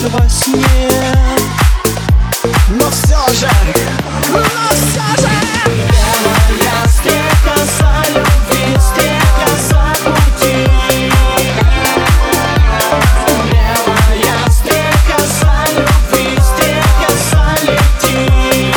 снится во сне. Но все же, но все же. Белая стрека за любви, стрека за пути Белая стрека за любви, стрека за лети